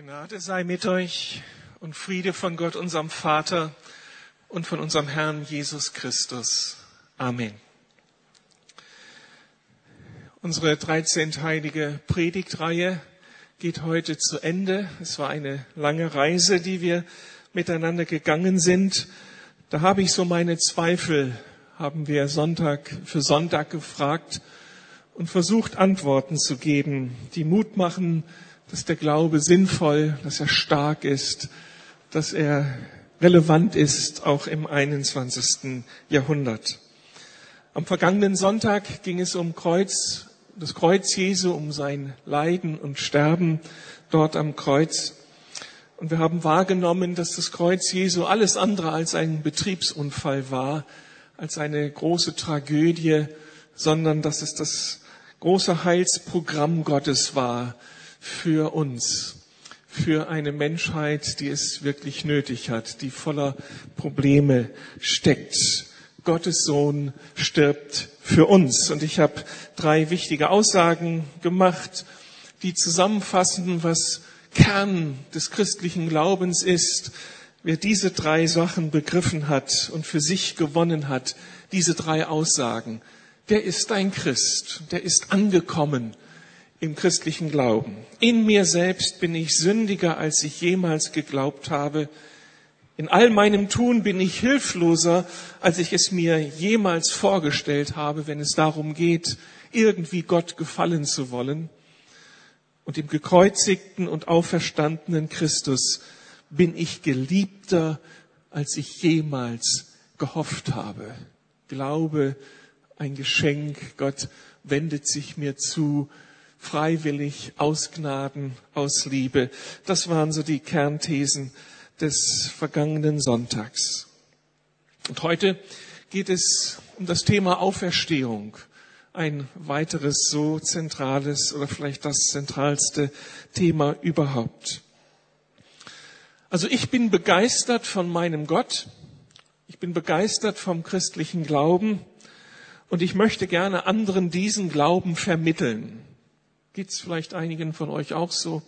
Gnade sei mit euch und Friede von Gott, unserem Vater und von unserem Herrn Jesus Christus. Amen. Unsere 13-teilige Predigtreihe geht heute zu Ende. Es war eine lange Reise, die wir miteinander gegangen sind. Da habe ich so meine Zweifel, haben wir Sonntag für Sonntag gefragt und versucht Antworten zu geben, die Mut machen, dass der Glaube sinnvoll, dass er stark ist, dass er relevant ist, auch im 21. Jahrhundert. Am vergangenen Sonntag ging es um Kreuz, das Kreuz Jesu, um sein Leiden und Sterben dort am Kreuz. Und wir haben wahrgenommen, dass das Kreuz Jesu alles andere als ein Betriebsunfall war, als eine große Tragödie, sondern dass es das große Heilsprogramm Gottes war, für uns, für eine Menschheit, die es wirklich nötig hat, die voller Probleme steckt. Gottes Sohn stirbt für uns. Und ich habe drei wichtige Aussagen gemacht, die zusammenfassen, was Kern des christlichen Glaubens ist. Wer diese drei Sachen begriffen hat und für sich gewonnen hat, diese drei Aussagen, der ist ein Christ, der ist angekommen im christlichen Glauben. In mir selbst bin ich sündiger, als ich jemals geglaubt habe. In all meinem Tun bin ich hilfloser, als ich es mir jemals vorgestellt habe, wenn es darum geht, irgendwie Gott gefallen zu wollen. Und im gekreuzigten und auferstandenen Christus bin ich geliebter, als ich jemals gehofft habe. Glaube, ein Geschenk, Gott wendet sich mir zu, freiwillig, aus Gnaden, aus Liebe. Das waren so die Kernthesen des vergangenen Sonntags. Und heute geht es um das Thema Auferstehung. Ein weiteres so zentrales oder vielleicht das zentralste Thema überhaupt. Also ich bin begeistert von meinem Gott. Ich bin begeistert vom christlichen Glauben. Und ich möchte gerne anderen diesen Glauben vermitteln. Geht's vielleicht einigen von euch auch so?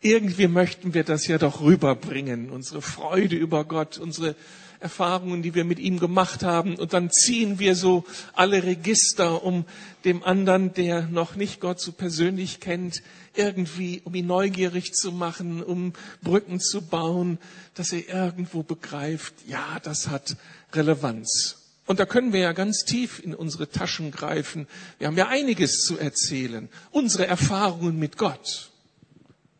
Irgendwie möchten wir das ja doch rüberbringen, unsere Freude über Gott, unsere Erfahrungen, die wir mit ihm gemacht haben. Und dann ziehen wir so alle Register, um dem anderen, der noch nicht Gott so persönlich kennt, irgendwie, um ihn neugierig zu machen, um Brücken zu bauen, dass er irgendwo begreift, ja, das hat Relevanz. Und da können wir ja ganz tief in unsere Taschen greifen. Wir haben ja einiges zu erzählen. Unsere Erfahrungen mit Gott.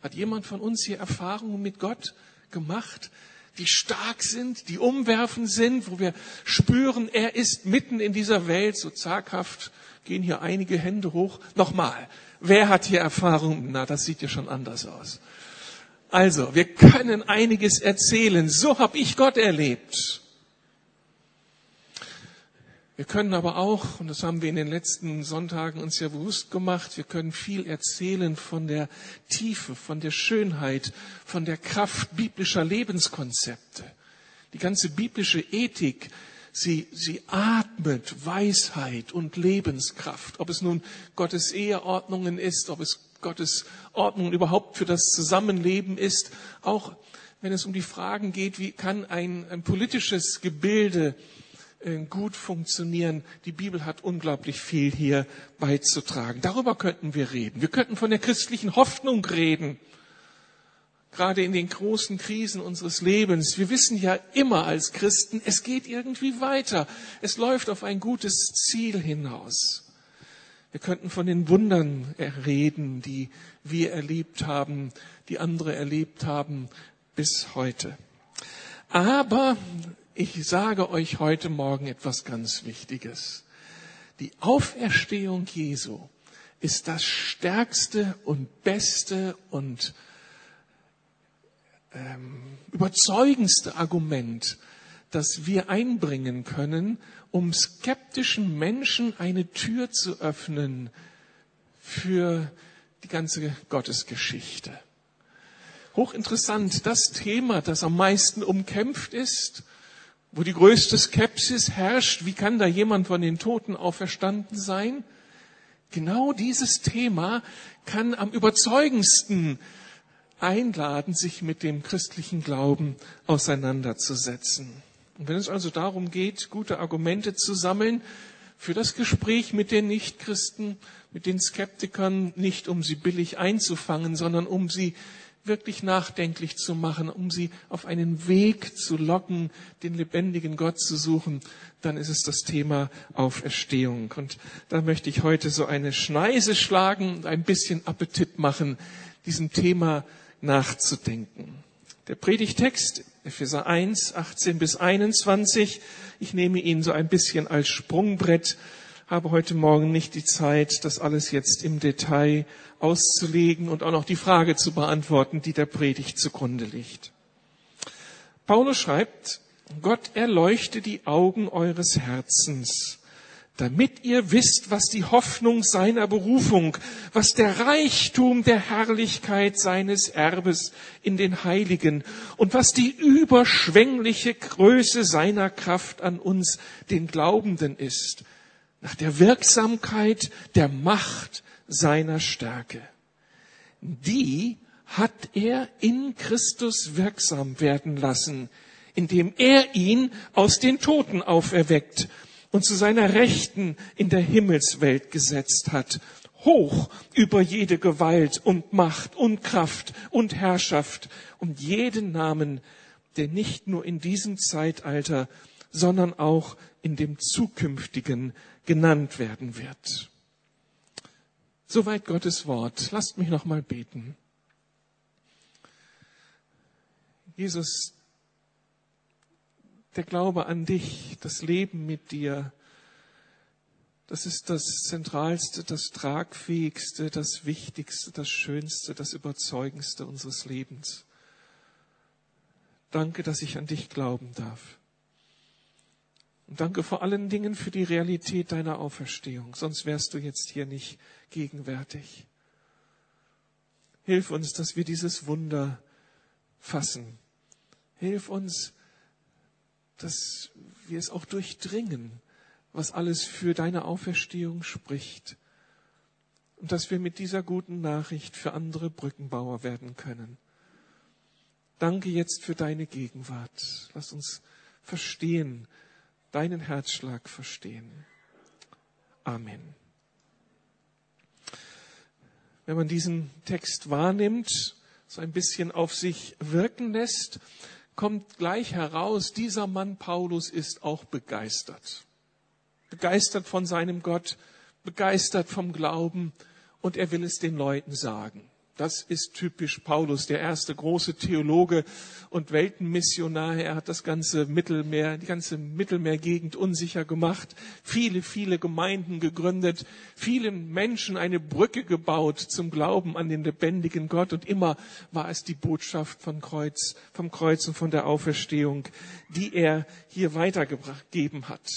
Hat jemand von uns hier Erfahrungen mit Gott gemacht, die stark sind, die umwerfend sind, wo wir spüren, er ist mitten in dieser Welt, so zaghaft gehen hier einige Hände hoch. Nochmal, wer hat hier Erfahrungen? Na, das sieht ja schon anders aus. Also, wir können einiges erzählen. So habe ich Gott erlebt. Wir können aber auch, und das haben wir in den letzten Sonntagen uns ja bewusst gemacht, wir können viel erzählen von der Tiefe, von der Schönheit, von der Kraft biblischer Lebenskonzepte. Die ganze biblische Ethik, sie, sie atmet Weisheit und Lebenskraft. Ob es nun Gottes Eheordnungen ist, ob es Gottes Ordnung überhaupt für das Zusammenleben ist, auch wenn es um die Fragen geht, wie kann ein, ein politisches Gebilde gut funktionieren. Die Bibel hat unglaublich viel hier beizutragen. Darüber könnten wir reden. Wir könnten von der christlichen Hoffnung reden. Gerade in den großen Krisen unseres Lebens. Wir wissen ja immer als Christen, es geht irgendwie weiter. Es läuft auf ein gutes Ziel hinaus. Wir könnten von den Wundern reden, die wir erlebt haben, die andere erlebt haben bis heute. Aber ich sage euch heute Morgen etwas ganz Wichtiges. Die Auferstehung Jesu ist das stärkste und beste und ähm, überzeugendste Argument, das wir einbringen können, um skeptischen Menschen eine Tür zu öffnen für die ganze Gottesgeschichte. Hochinteressant, das Thema, das am meisten umkämpft ist, wo die größte Skepsis herrscht, wie kann da jemand von den Toten auferstanden sein? Genau dieses Thema kann am überzeugendsten einladen, sich mit dem christlichen Glauben auseinanderzusetzen. Und wenn es also darum geht, gute Argumente zu sammeln für das Gespräch mit den Nichtchristen, mit den Skeptikern, nicht um sie billig einzufangen, sondern um sie wirklich nachdenklich zu machen, um sie auf einen Weg zu locken, den lebendigen Gott zu suchen, dann ist es das Thema Auferstehung. Und da möchte ich heute so eine Schneise schlagen und ein bisschen Appetit machen, diesem Thema nachzudenken. Der Predigtext, Epheser 1, 18 bis 21, ich nehme ihn so ein bisschen als Sprungbrett, habe heute Morgen nicht die Zeit, das alles jetzt im Detail auszulegen und auch noch die Frage zu beantworten, die der Predigt zugrunde liegt. Paulus schreibt, Gott erleuchte die Augen eures Herzens, damit ihr wisst, was die Hoffnung seiner Berufung, was der Reichtum der Herrlichkeit seines Erbes in den Heiligen und was die überschwängliche Größe seiner Kraft an uns, den Glaubenden ist, nach der Wirksamkeit der Macht seiner Stärke. Die hat er in Christus wirksam werden lassen, indem er ihn aus den Toten auferweckt und zu seiner Rechten in der Himmelswelt gesetzt hat, hoch über jede Gewalt und Macht und Kraft und Herrschaft und jeden Namen, der nicht nur in diesem Zeitalter, sondern auch in dem zukünftigen genannt werden wird. Soweit Gottes Wort. Lasst mich noch mal beten. Jesus, der Glaube an dich, das Leben mit dir, das ist das Zentralste, das Tragfähigste, das Wichtigste, das Schönste, das Überzeugendste unseres Lebens. Danke, dass ich an dich glauben darf. Und danke vor allen Dingen für die Realität deiner Auferstehung, sonst wärst du jetzt hier nicht gegenwärtig. Hilf uns, dass wir dieses Wunder fassen. Hilf uns, dass wir es auch durchdringen, was alles für deine Auferstehung spricht. Und dass wir mit dieser guten Nachricht für andere Brückenbauer werden können. Danke jetzt für deine Gegenwart. Lass uns verstehen, deinen Herzschlag verstehen. Amen. Wenn man diesen Text wahrnimmt, so ein bisschen auf sich wirken lässt, kommt gleich heraus, dieser Mann Paulus ist auch begeistert. Begeistert von seinem Gott, begeistert vom Glauben und er will es den Leuten sagen. Das ist typisch Paulus, der erste große Theologe und Weltenmissionar. Er hat das ganze Mittelmeer, die ganze Mittelmeergegend unsicher gemacht, viele, viele Gemeinden gegründet, vielen Menschen eine Brücke gebaut zum Glauben an den lebendigen Gott und immer war es die Botschaft vom Kreuz, vom Kreuz und von der Auferstehung, die er hier weitergegeben hat.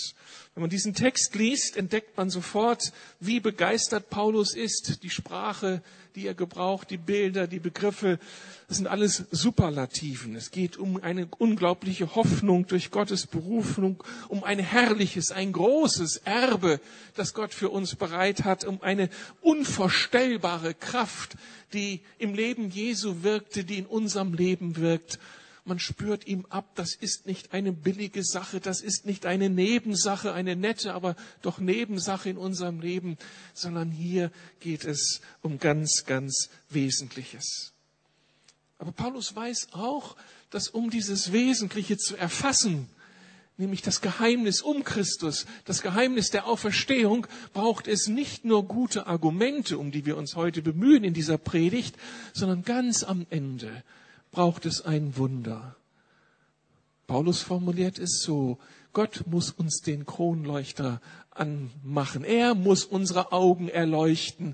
Wenn man diesen Text liest, entdeckt man sofort, wie begeistert Paulus ist. Die Sprache, die er gebraucht, die Bilder, die Begriffe, das sind alles Superlativen. Es geht um eine unglaubliche Hoffnung durch Gottes Berufung, um ein herrliches, ein großes Erbe, das Gott für uns bereit hat, um eine unvorstellbare Kraft, die im Leben Jesu wirkte, die in unserem Leben wirkt man spürt ihm ab, das ist nicht eine billige Sache, das ist nicht eine Nebensache, eine nette, aber doch Nebensache in unserem Leben, sondern hier geht es um ganz, ganz Wesentliches. Aber Paulus weiß auch, dass um dieses Wesentliche zu erfassen, nämlich das Geheimnis um Christus, das Geheimnis der Auferstehung, braucht es nicht nur gute Argumente, um die wir uns heute bemühen in dieser Predigt, sondern ganz am Ende braucht es ein Wunder. Paulus formuliert es so, Gott muss uns den Kronleuchter anmachen. Er muss unsere Augen erleuchten.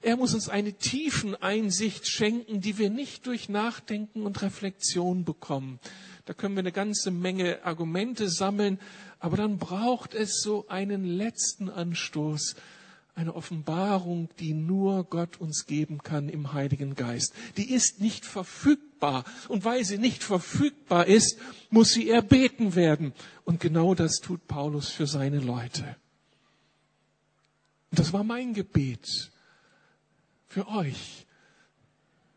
Er muss uns eine tiefen Einsicht schenken, die wir nicht durch Nachdenken und Reflexion bekommen. Da können wir eine ganze Menge Argumente sammeln, aber dann braucht es so einen letzten Anstoß, eine Offenbarung, die nur Gott uns geben kann im Heiligen Geist. Die ist nicht verfügbar. Und weil sie nicht verfügbar ist, muss sie erbeten werden. Und genau das tut Paulus für seine Leute. Und das war mein Gebet für euch,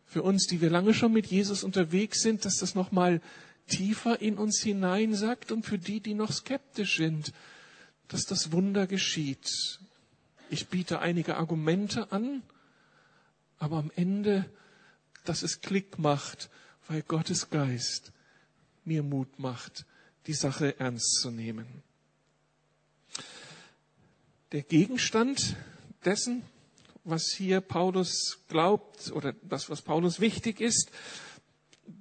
für uns, die wir lange schon mit Jesus unterwegs sind, dass das nochmal tiefer in uns hineinsackt und für die, die noch skeptisch sind, dass das Wunder geschieht. Ich biete einige Argumente an, aber am Ende, dass es Klick macht, weil Gottes Geist mir Mut macht, die Sache ernst zu nehmen. Der Gegenstand dessen, was hier Paulus glaubt oder das, was Paulus wichtig ist,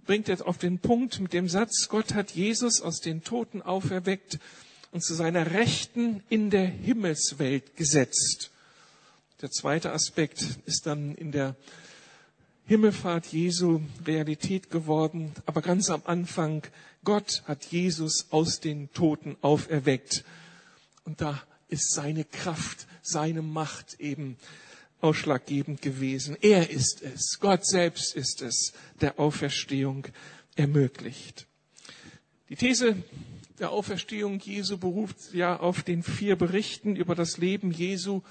bringt jetzt auf den Punkt mit dem Satz, Gott hat Jesus aus den Toten auferweckt und zu seiner Rechten in der Himmelswelt gesetzt. Der zweite Aspekt ist dann in der Himmelfahrt Jesu Realität geworden, aber ganz am Anfang, Gott hat Jesus aus den Toten auferweckt. Und da ist seine Kraft, seine Macht eben ausschlaggebend gewesen. Er ist es, Gott selbst ist es, der Auferstehung ermöglicht. Die These der Auferstehung Jesu beruft ja auf den vier Berichten über das Leben Jesu.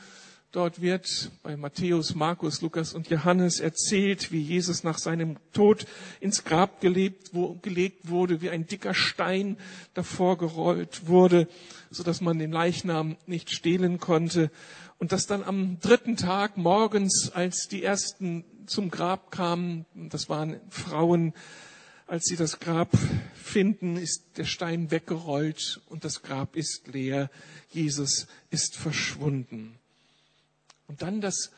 Dort wird bei Matthäus, Markus, Lukas und Johannes erzählt, wie Jesus nach seinem Tod ins Grab gelebt, wo, gelegt wurde, wie ein dicker Stein davor gerollt wurde, so dass man den Leichnam nicht stehlen konnte und dass dann am dritten Tag morgens, als die ersten zum Grab kamen, das waren Frauen, als sie das Grab finden, ist der Stein weggerollt und das Grab ist leer. Jesus ist verschwunden. Und dann das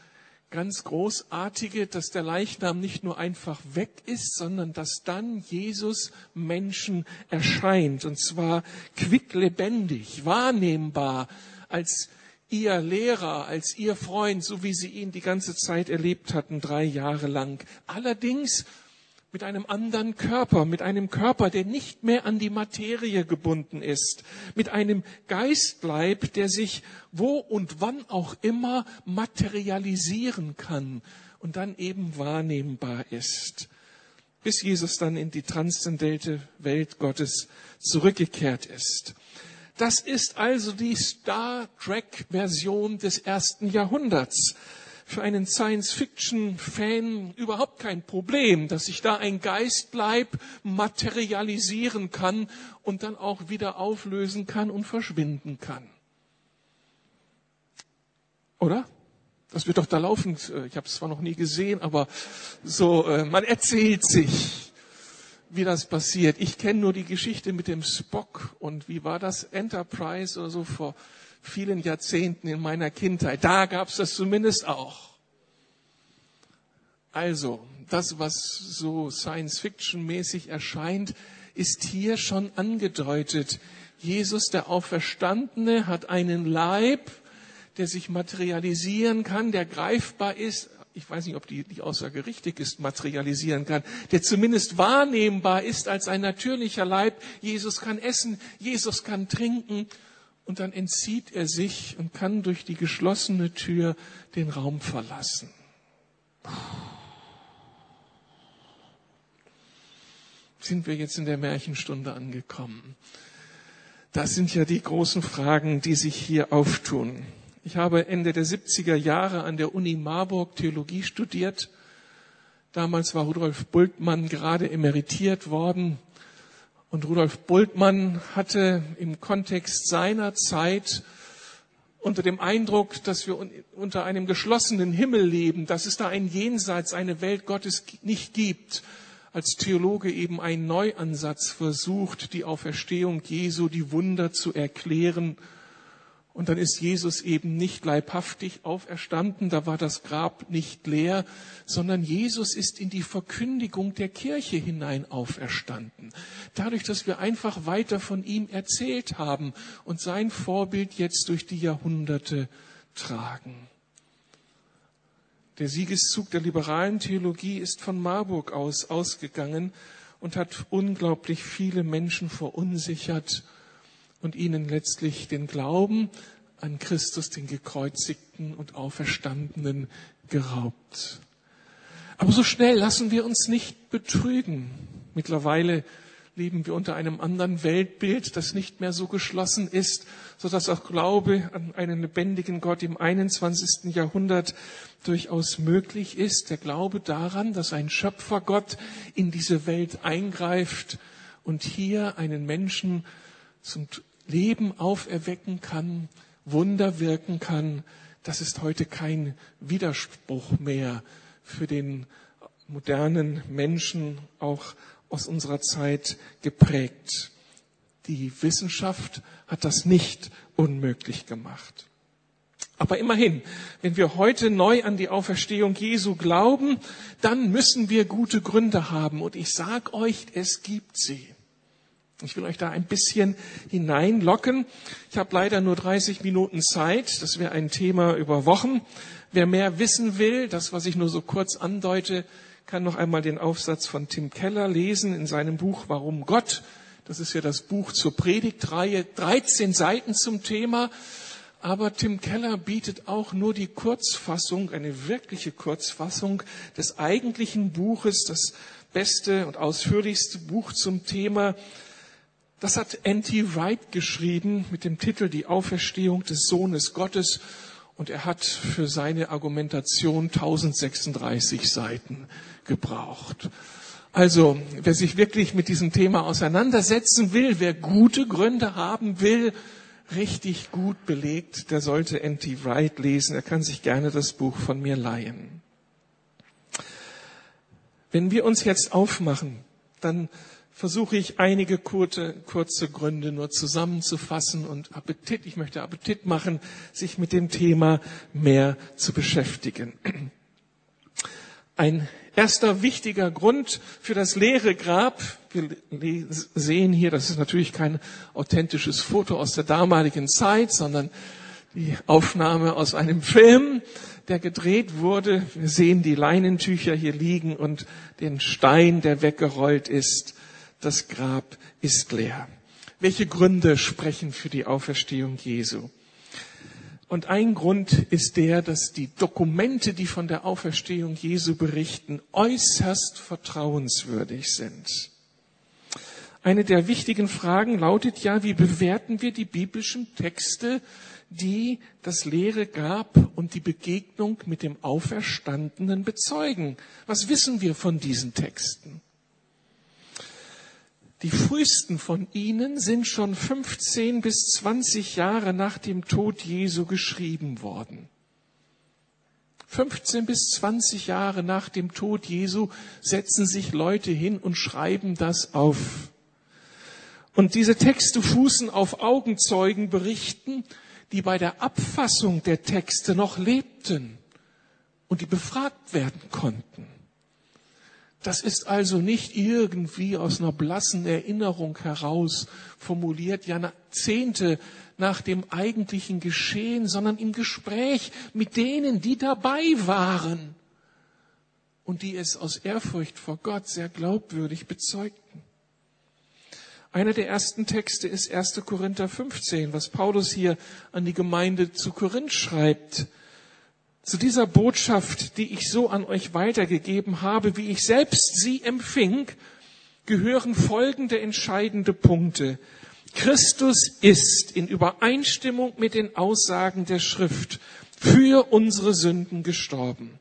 ganz Großartige, dass der Leichnam nicht nur einfach weg ist, sondern dass dann Jesus Menschen erscheint. Und zwar quicklebendig, wahrnehmbar, als ihr Lehrer, als ihr Freund, so wie sie ihn die ganze Zeit erlebt hatten, drei Jahre lang. Allerdings mit einem anderen Körper, mit einem Körper, der nicht mehr an die Materie gebunden ist, mit einem Geistleib, der sich wo und wann auch immer materialisieren kann und dann eben wahrnehmbar ist, bis Jesus dann in die transzendente Welt Gottes zurückgekehrt ist. Das ist also die Star Trek-Version des ersten Jahrhunderts. Für einen Science-Fiction-Fan überhaupt kein Problem, dass sich da ein Geistleib materialisieren kann und dann auch wieder auflösen kann und verschwinden kann. Oder? Das wird doch da laufen. Ich habe es zwar noch nie gesehen, aber so, äh, man erzählt sich wie das passiert. Ich kenne nur die Geschichte mit dem Spock und wie war das Enterprise oder so vor vielen Jahrzehnten in meiner Kindheit. Da gab es das zumindest auch. Also, das, was so Science-Fiction-mäßig erscheint, ist hier schon angedeutet. Jesus, der Auferstandene, hat einen Leib, der sich materialisieren kann, der greifbar ist, ich weiß nicht, ob die, die Aussage richtig ist, materialisieren kann, der zumindest wahrnehmbar ist als ein natürlicher Leib. Jesus kann essen, Jesus kann trinken und dann entzieht er sich und kann durch die geschlossene Tür den Raum verlassen. Sind wir jetzt in der Märchenstunde angekommen? Das sind ja die großen Fragen, die sich hier auftun. Ich habe Ende der 70er Jahre an der Uni Marburg Theologie studiert. Damals war Rudolf Bultmann gerade emeritiert worden. Und Rudolf Bultmann hatte im Kontext seiner Zeit unter dem Eindruck, dass wir unter einem geschlossenen Himmel leben, dass es da ein Jenseits, eine Welt Gottes nicht gibt, als Theologe eben einen Neuansatz versucht, die Auferstehung Jesu, die Wunder zu erklären und dann ist Jesus eben nicht leibhaftig auferstanden, da war das Grab nicht leer, sondern Jesus ist in die Verkündigung der Kirche hinein auferstanden. Dadurch, dass wir einfach weiter von ihm erzählt haben und sein Vorbild jetzt durch die Jahrhunderte tragen. Der Siegeszug der liberalen Theologie ist von Marburg aus ausgegangen und hat unglaublich viele Menschen verunsichert und ihnen letztlich den Glauben an Christus, den gekreuzigten und auferstandenen, geraubt. Aber so schnell lassen wir uns nicht betrügen. Mittlerweile leben wir unter einem anderen Weltbild, das nicht mehr so geschlossen ist, so dass auch Glaube an einen lebendigen Gott im 21. Jahrhundert durchaus möglich ist. Der Glaube daran, dass ein Schöpfergott in diese Welt eingreift und hier einen Menschen zum Leben auferwecken kann, Wunder wirken kann, das ist heute kein Widerspruch mehr für den modernen Menschen, auch aus unserer Zeit geprägt. Die Wissenschaft hat das nicht unmöglich gemacht. Aber immerhin, wenn wir heute neu an die Auferstehung Jesu glauben, dann müssen wir gute Gründe haben. Und ich sage euch, es gibt sie. Ich will euch da ein bisschen hineinlocken. Ich habe leider nur 30 Minuten Zeit. Das wäre ein Thema über Wochen. Wer mehr wissen will, das, was ich nur so kurz andeute, kann noch einmal den Aufsatz von Tim Keller lesen in seinem Buch Warum Gott. Das ist ja das Buch zur Predigtreihe. 13 Seiten zum Thema. Aber Tim Keller bietet auch nur die Kurzfassung, eine wirkliche Kurzfassung des eigentlichen Buches, das beste und ausführlichste Buch zum Thema. Das hat N.T. Wright geschrieben mit dem Titel Die Auferstehung des Sohnes Gottes. Und er hat für seine Argumentation 1036 Seiten gebraucht. Also, wer sich wirklich mit diesem Thema auseinandersetzen will, wer gute Gründe haben will, richtig gut belegt, der sollte N.T. Wright lesen. Er kann sich gerne das Buch von mir leihen. Wenn wir uns jetzt aufmachen, dann versuche ich einige kurze, kurze Gründe nur zusammenzufassen und Appetit, ich möchte Appetit machen, sich mit dem Thema mehr zu beschäftigen. Ein erster wichtiger Grund für das leere Grab, wir sehen hier, das ist natürlich kein authentisches Foto aus der damaligen Zeit, sondern die Aufnahme aus einem Film, der gedreht wurde. Wir sehen die Leinentücher hier liegen und den Stein, der weggerollt ist das Grab ist leer. Welche Gründe sprechen für die Auferstehung Jesu? Und ein Grund ist der, dass die Dokumente, die von der Auferstehung Jesu berichten, äußerst vertrauenswürdig sind. Eine der wichtigen Fragen lautet ja, wie bewerten wir die biblischen Texte, die das leere Grab und die Begegnung mit dem Auferstandenen bezeugen? Was wissen wir von diesen Texten? Die frühesten von ihnen sind schon 15 bis 20 Jahre nach dem Tod Jesu geschrieben worden. 15 bis 20 Jahre nach dem Tod Jesu setzen sich Leute hin und schreiben das auf. Und diese Texte fußen auf Augenzeugenberichten, die bei der Abfassung der Texte noch lebten und die befragt werden konnten. Das ist also nicht irgendwie aus einer blassen Erinnerung heraus formuliert, Jahrzehnte nach dem eigentlichen Geschehen, sondern im Gespräch mit denen, die dabei waren und die es aus Ehrfurcht vor Gott sehr glaubwürdig bezeugten. Einer der ersten Texte ist 1. Korinther 15, was Paulus hier an die Gemeinde zu Korinth schreibt. Zu dieser Botschaft, die ich so an euch weitergegeben habe, wie ich selbst sie empfing, gehören folgende entscheidende Punkte. Christus ist in Übereinstimmung mit den Aussagen der Schrift für unsere Sünden gestorben.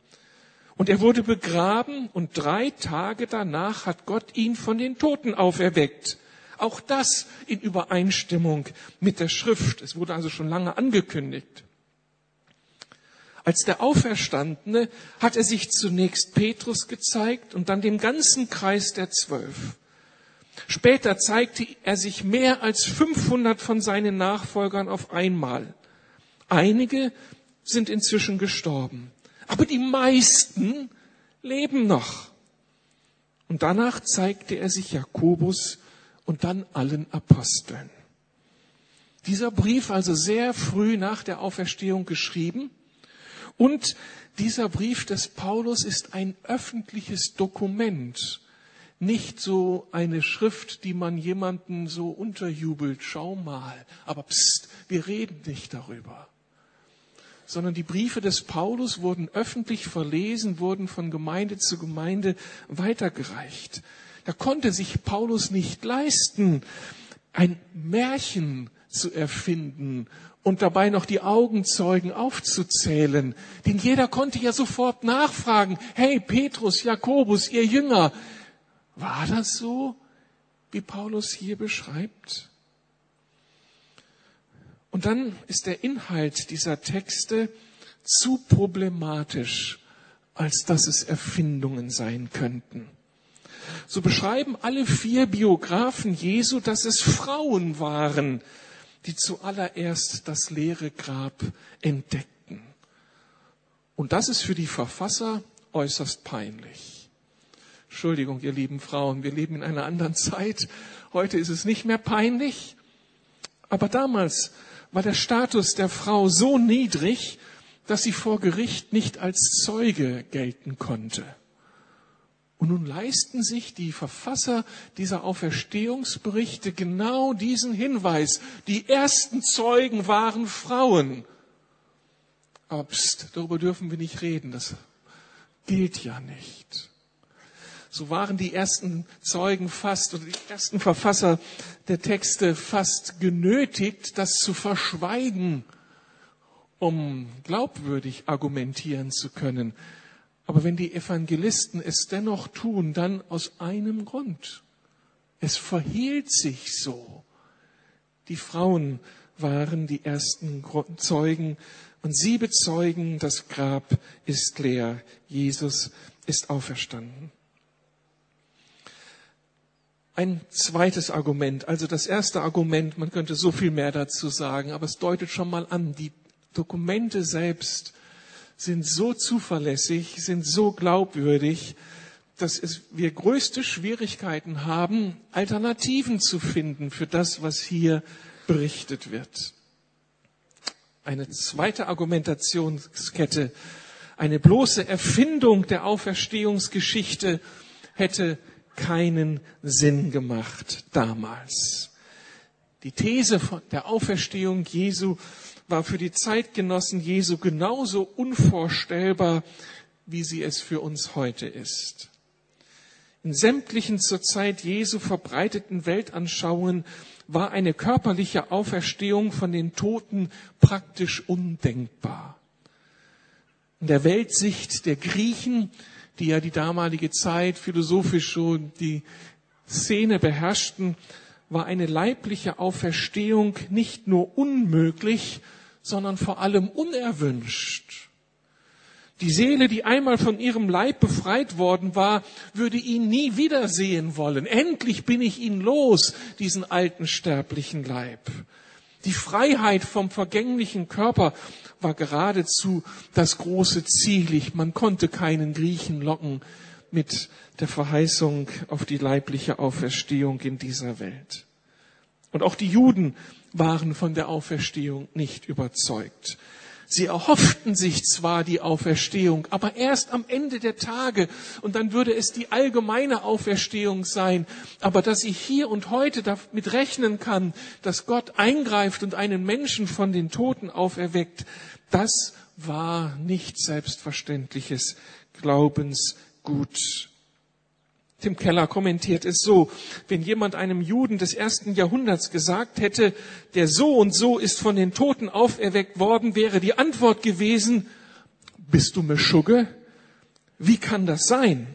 Und er wurde begraben und drei Tage danach hat Gott ihn von den Toten auferweckt. Auch das in Übereinstimmung mit der Schrift. Es wurde also schon lange angekündigt. Als der Auferstandene hat er sich zunächst Petrus gezeigt und dann dem ganzen Kreis der Zwölf. Später zeigte er sich mehr als 500 von seinen Nachfolgern auf einmal. Einige sind inzwischen gestorben, aber die meisten leben noch. Und danach zeigte er sich Jakobus und dann allen Aposteln. Dieser Brief also sehr früh nach der Auferstehung geschrieben und dieser Brief des Paulus ist ein öffentliches Dokument, nicht so eine Schrift, die man jemanden so unterjubelt, schau mal, aber pst, wir reden nicht darüber. Sondern die Briefe des Paulus wurden öffentlich verlesen, wurden von Gemeinde zu Gemeinde weitergereicht. Da konnte sich Paulus nicht leisten, ein Märchen zu erfinden und dabei noch die Augenzeugen aufzuzählen. Denn jeder konnte ja sofort nachfragen, hey Petrus, Jakobus, ihr Jünger, war das so, wie Paulus hier beschreibt? Und dann ist der Inhalt dieser Texte zu problematisch, als dass es Erfindungen sein könnten. So beschreiben alle vier Biografen Jesu, dass es Frauen waren, die zuallererst das leere Grab entdeckten. Und das ist für die Verfasser äußerst peinlich. Entschuldigung, ihr lieben Frauen, wir leben in einer anderen Zeit. Heute ist es nicht mehr peinlich. Aber damals war der Status der Frau so niedrig, dass sie vor Gericht nicht als Zeuge gelten konnte. Und nun leisten sich die Verfasser dieser Auferstehungsberichte genau diesen Hinweis. Die ersten Zeugen waren Frauen. Aber pst, darüber dürfen wir nicht reden. Das gilt ja nicht. So waren die ersten Zeugen fast oder die ersten Verfasser der Texte fast genötigt, das zu verschweigen, um glaubwürdig argumentieren zu können. Aber wenn die Evangelisten es dennoch tun, dann aus einem Grund. Es verhielt sich so. Die Frauen waren die ersten Zeugen und sie bezeugen, das Grab ist leer. Jesus ist auferstanden. Ein zweites Argument, also das erste Argument, man könnte so viel mehr dazu sagen, aber es deutet schon mal an, die Dokumente selbst sind so zuverlässig, sind so glaubwürdig, dass es, wir größte Schwierigkeiten haben, Alternativen zu finden für das, was hier berichtet wird. Eine zweite Argumentationskette, eine bloße Erfindung der Auferstehungsgeschichte hätte keinen Sinn gemacht damals. Die These von der Auferstehung Jesu war für die Zeitgenossen Jesu genauso unvorstellbar, wie sie es für uns heute ist. In sämtlichen zur Zeit Jesu verbreiteten Weltanschauungen war eine körperliche Auferstehung von den Toten praktisch undenkbar. In der Weltsicht der Griechen, die ja die damalige Zeit philosophisch schon die Szene beherrschten, war eine leibliche Auferstehung nicht nur unmöglich, sondern vor allem unerwünscht. Die Seele, die einmal von ihrem Leib befreit worden war, würde ihn nie wiedersehen wollen. Endlich bin ich ihn los, diesen alten sterblichen Leib. Die Freiheit vom vergänglichen Körper war geradezu das große Ziel. Man konnte keinen Griechen locken mit der Verheißung auf die leibliche Auferstehung in dieser Welt. Und auch die Juden waren von der Auferstehung nicht überzeugt. Sie erhofften sich zwar die Auferstehung, aber erst am Ende der Tage und dann würde es die allgemeine Auferstehung sein. Aber dass ich hier und heute damit rechnen kann, dass Gott eingreift und einen Menschen von den Toten auferweckt, das war nicht selbstverständliches Glaubensgut. Tim Keller kommentiert es so, wenn jemand einem Juden des ersten Jahrhunderts gesagt hätte, der so und so ist von den Toten auferweckt worden, wäre die Antwort gewesen, bist du Meschugge? Wie kann das sein?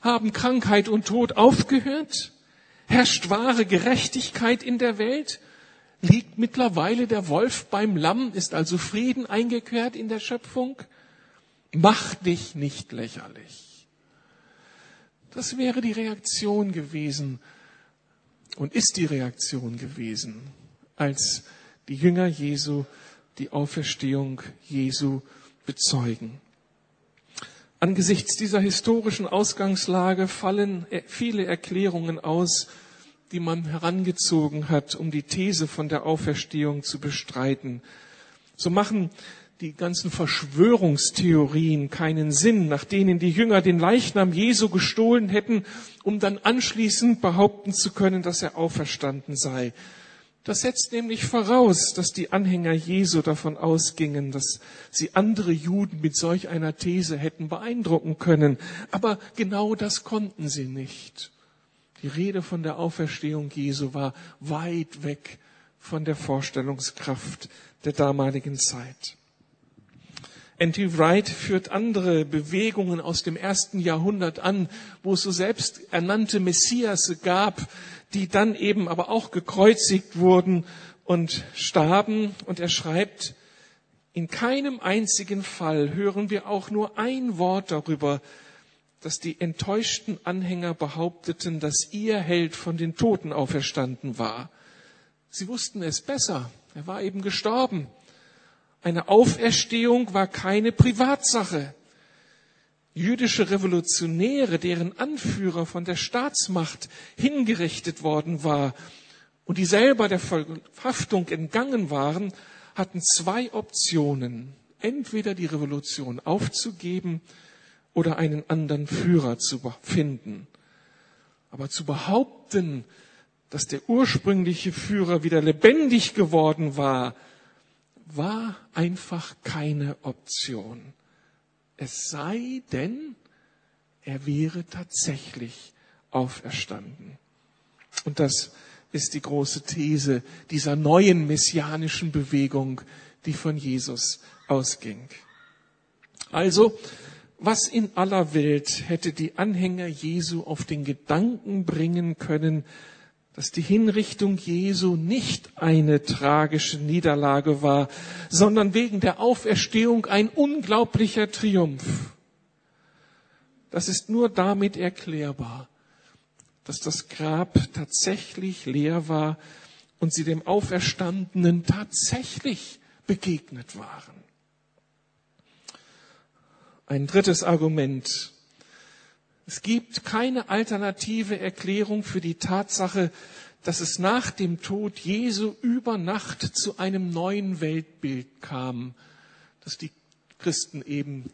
Haben Krankheit und Tod aufgehört? Herrscht wahre Gerechtigkeit in der Welt? Liegt mittlerweile der Wolf beim Lamm? Ist also Frieden eingekehrt in der Schöpfung? Mach dich nicht lächerlich. Das wäre die Reaktion gewesen und ist die Reaktion gewesen, als die Jünger Jesu die Auferstehung Jesu bezeugen. Angesichts dieser historischen Ausgangslage fallen viele Erklärungen aus, die man herangezogen hat, um die These von der Auferstehung zu bestreiten. So machen die ganzen Verschwörungstheorien keinen Sinn, nach denen die Jünger den Leichnam Jesu gestohlen hätten, um dann anschließend behaupten zu können, dass er auferstanden sei. Das setzt nämlich voraus, dass die Anhänger Jesu davon ausgingen, dass sie andere Juden mit solch einer These hätten beeindrucken können. Aber genau das konnten sie nicht. Die Rede von der Auferstehung Jesu war weit weg von der Vorstellungskraft der damaligen Zeit. N.T. Wright führt andere Bewegungen aus dem ersten Jahrhundert an, wo es so selbsternannte Messias gab, die dann eben aber auch gekreuzigt wurden und starben. Und er schreibt, in keinem einzigen Fall hören wir auch nur ein Wort darüber, dass die enttäuschten Anhänger behaupteten, dass ihr Held von den Toten auferstanden war. Sie wussten es besser. Er war eben gestorben. Eine Auferstehung war keine Privatsache. Jüdische Revolutionäre, deren Anführer von der Staatsmacht hingerichtet worden war und die selber der Verhaftung entgangen waren, hatten zwei Optionen. Entweder die Revolution aufzugeben oder einen anderen Führer zu finden. Aber zu behaupten, dass der ursprüngliche Führer wieder lebendig geworden war, war einfach keine Option. Es sei denn, er wäre tatsächlich auferstanden. Und das ist die große These dieser neuen messianischen Bewegung, die von Jesus ausging. Also, was in aller Welt hätte die Anhänger Jesu auf den Gedanken bringen können, dass die Hinrichtung Jesu nicht eine tragische Niederlage war, sondern wegen der Auferstehung ein unglaublicher Triumph. Das ist nur damit erklärbar, dass das Grab tatsächlich leer war und sie dem Auferstandenen tatsächlich begegnet waren. Ein drittes Argument. Es gibt keine alternative Erklärung für die Tatsache, dass es nach dem Tod Jesu über Nacht zu einem neuen Weltbild kam, das die Christen eben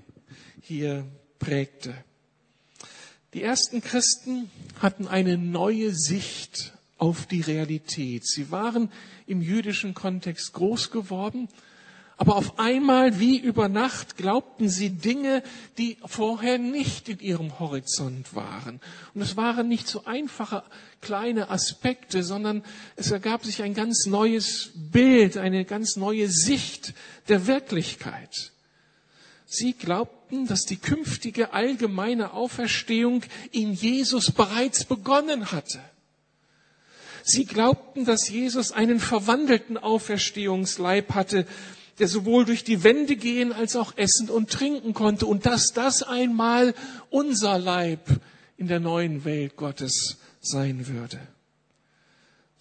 hier prägte. Die ersten Christen hatten eine neue Sicht auf die Realität. Sie waren im jüdischen Kontext groß geworden aber auf einmal, wie über Nacht, glaubten sie Dinge, die vorher nicht in ihrem Horizont waren. Und es waren nicht so einfache kleine Aspekte, sondern es ergab sich ein ganz neues Bild, eine ganz neue Sicht der Wirklichkeit. Sie glaubten, dass die künftige allgemeine Auferstehung in Jesus bereits begonnen hatte. Sie glaubten, dass Jesus einen verwandelten Auferstehungsleib hatte, der sowohl durch die Wände gehen als auch essen und trinken konnte und dass das einmal unser Leib in der neuen Welt Gottes sein würde.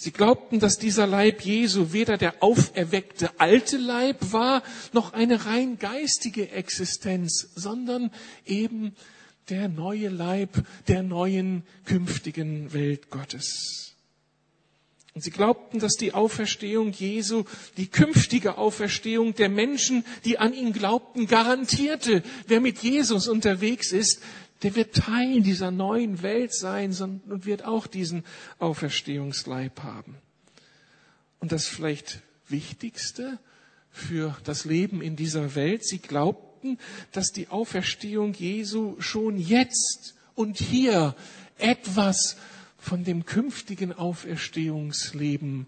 Sie glaubten, dass dieser Leib Jesu weder der auferweckte alte Leib war, noch eine rein geistige Existenz, sondern eben der neue Leib der neuen künftigen Welt Gottes. Und sie glaubten, dass die Auferstehung Jesu, die künftige Auferstehung der Menschen, die an ihn glaubten, garantierte, wer mit Jesus unterwegs ist, der wird Teil dieser neuen Welt sein und wird auch diesen Auferstehungsleib haben. Und das vielleicht Wichtigste für das Leben in dieser Welt, sie glaubten, dass die Auferstehung Jesu schon jetzt und hier etwas von dem künftigen Auferstehungsleben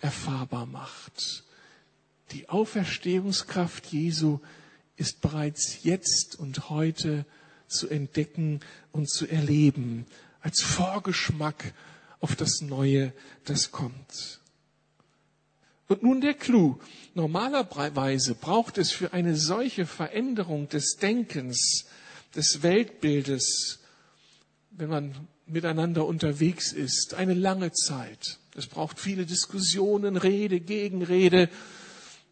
erfahrbar macht. Die Auferstehungskraft Jesu ist bereits jetzt und heute zu entdecken und zu erleben, als Vorgeschmack auf das Neue, das kommt. Und nun der Clou. Normalerweise braucht es für eine solche Veränderung des Denkens, des Weltbildes, wenn man miteinander unterwegs ist, eine lange Zeit. Es braucht viele Diskussionen, Rede, Gegenrede.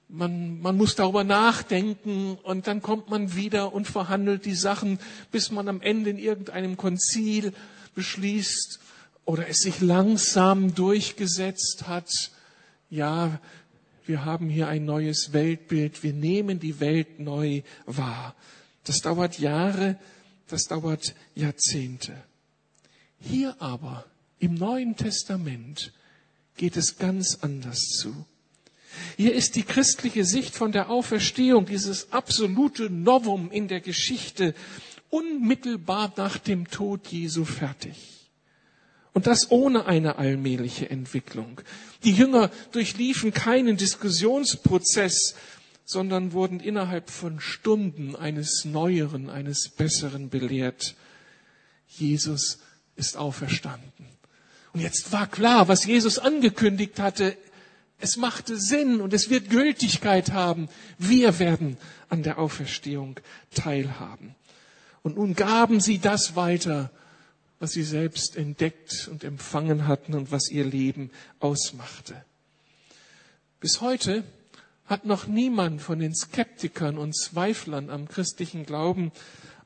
Man, man muss darüber nachdenken und dann kommt man wieder und verhandelt die Sachen, bis man am Ende in irgendeinem Konzil beschließt oder es sich langsam durchgesetzt hat. Ja, wir haben hier ein neues Weltbild. Wir nehmen die Welt neu wahr. Das dauert Jahre, das dauert Jahrzehnte. Hier aber im Neuen Testament geht es ganz anders zu. Hier ist die christliche Sicht von der Auferstehung, dieses absolute Novum in der Geschichte, unmittelbar nach dem Tod Jesu fertig. Und das ohne eine allmähliche Entwicklung. Die Jünger durchliefen keinen Diskussionsprozess, sondern wurden innerhalb von Stunden eines Neueren, eines Besseren belehrt. Jesus ist auferstanden. Und jetzt war klar, was Jesus angekündigt hatte. Es machte Sinn und es wird Gültigkeit haben. Wir werden an der Auferstehung teilhaben. Und nun gaben sie das weiter, was sie selbst entdeckt und empfangen hatten und was ihr Leben ausmachte. Bis heute hat noch niemand von den Skeptikern und Zweiflern am christlichen Glauben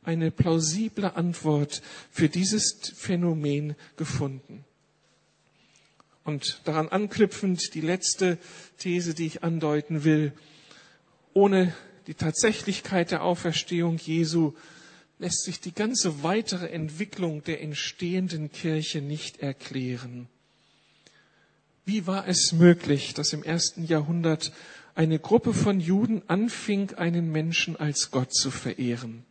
eine plausible Antwort für dieses Phänomen gefunden. Und daran anknüpfend die letzte These, die ich andeuten will. Ohne die Tatsächlichkeit der Auferstehung Jesu lässt sich die ganze weitere Entwicklung der entstehenden Kirche nicht erklären. Wie war es möglich, dass im ersten Jahrhundert eine Gruppe von Juden anfing, einen Menschen als Gott zu verehren?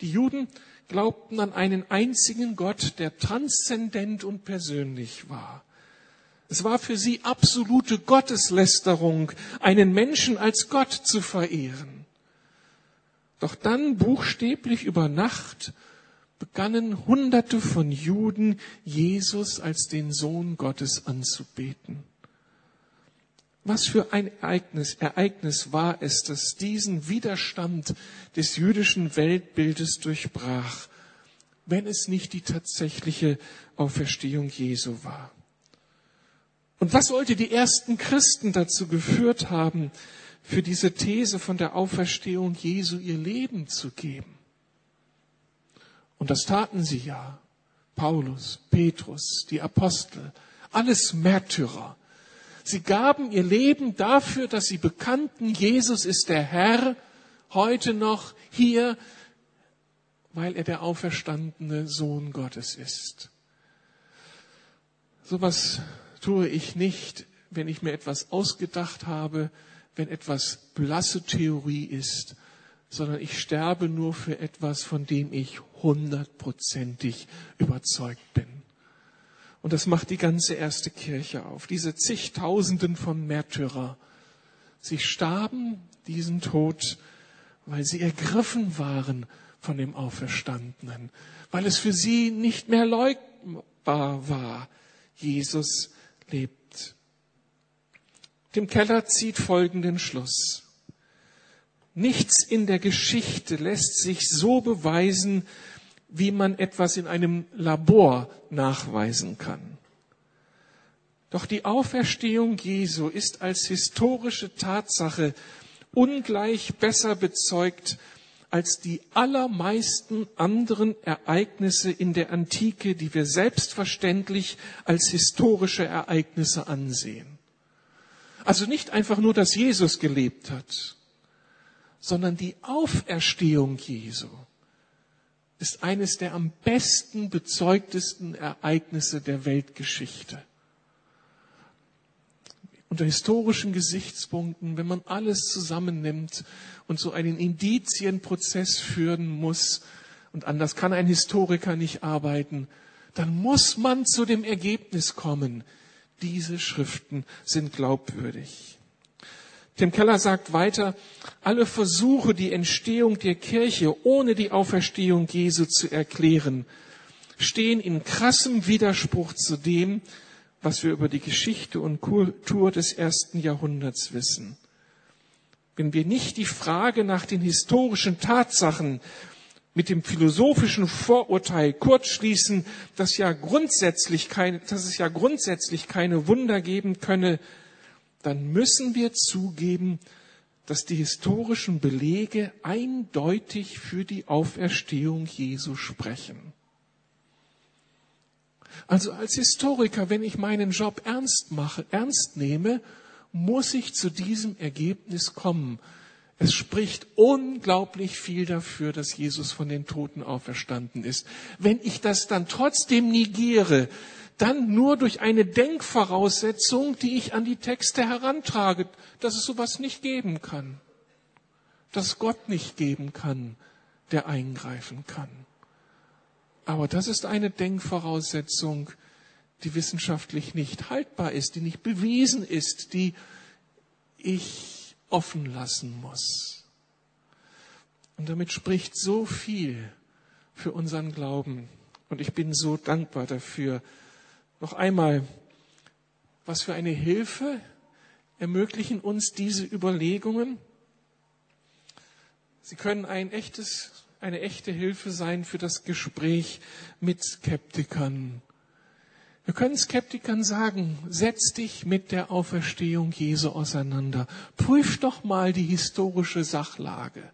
Die Juden glaubten an einen einzigen Gott, der transzendent und persönlich war. Es war für sie absolute Gotteslästerung, einen Menschen als Gott zu verehren. Doch dann buchstäblich über Nacht begannen Hunderte von Juden Jesus als den Sohn Gottes anzubeten. Was für ein Ereignis, Ereignis war es, das diesen Widerstand des jüdischen Weltbildes durchbrach, wenn es nicht die tatsächliche Auferstehung Jesu war. Und was sollte die ersten Christen dazu geführt haben, für diese These von der Auferstehung Jesu ihr Leben zu geben? Und das taten sie ja. Paulus, Petrus, die Apostel, alles Märtyrer, Sie gaben ihr Leben dafür, dass sie bekannten, Jesus ist der Herr, heute noch hier, weil er der auferstandene Sohn Gottes ist. Sowas tue ich nicht, wenn ich mir etwas ausgedacht habe, wenn etwas blasse Theorie ist, sondern ich sterbe nur für etwas, von dem ich hundertprozentig überzeugt bin. Und das macht die ganze erste Kirche auf. Diese zigtausenden von Märtyrer. Sie starben diesen Tod, weil sie ergriffen waren von dem Auferstandenen, weil es für sie nicht mehr leugbar war. Jesus lebt. Tim Keller zieht folgenden Schluss. Nichts in der Geschichte lässt sich so beweisen, wie man etwas in einem Labor nachweisen kann. Doch die Auferstehung Jesu ist als historische Tatsache ungleich besser bezeugt als die allermeisten anderen Ereignisse in der Antike, die wir selbstverständlich als historische Ereignisse ansehen. Also nicht einfach nur, dass Jesus gelebt hat, sondern die Auferstehung Jesu ist eines der am besten bezeugtesten Ereignisse der Weltgeschichte. Unter historischen Gesichtspunkten, wenn man alles zusammennimmt und so einen Indizienprozess führen muss, und anders kann ein Historiker nicht arbeiten, dann muss man zu dem Ergebnis kommen, diese Schriften sind glaubwürdig. Tim Keller sagt weiter, alle Versuche, die Entstehung der Kirche ohne die Auferstehung Jesu zu erklären, stehen in krassem Widerspruch zu dem, was wir über die Geschichte und Kultur des ersten Jahrhunderts wissen. Wenn wir nicht die Frage nach den historischen Tatsachen mit dem philosophischen Vorurteil kurzschließen, dass, ja grundsätzlich keine, dass es ja grundsätzlich keine Wunder geben könne, dann müssen wir zugeben, dass die historischen Belege eindeutig für die Auferstehung Jesu sprechen. Also als Historiker, wenn ich meinen Job ernst mache, ernst nehme, muss ich zu diesem Ergebnis kommen. Es spricht unglaublich viel dafür, dass Jesus von den Toten auferstanden ist. Wenn ich das dann trotzdem negiere, dann nur durch eine Denkvoraussetzung, die ich an die Texte herantrage, dass es sowas nicht geben kann. Dass Gott nicht geben kann, der eingreifen kann. Aber das ist eine Denkvoraussetzung, die wissenschaftlich nicht haltbar ist, die nicht bewiesen ist, die ich offen lassen muss. Und damit spricht so viel für unseren Glauben. Und ich bin so dankbar dafür. Noch einmal, was für eine Hilfe ermöglichen uns diese Überlegungen. Sie können ein echtes, eine echte Hilfe sein für das Gespräch mit Skeptikern. Wir können Skeptikern sagen, setz dich mit der Auferstehung Jesu auseinander. Prüf doch mal die historische Sachlage.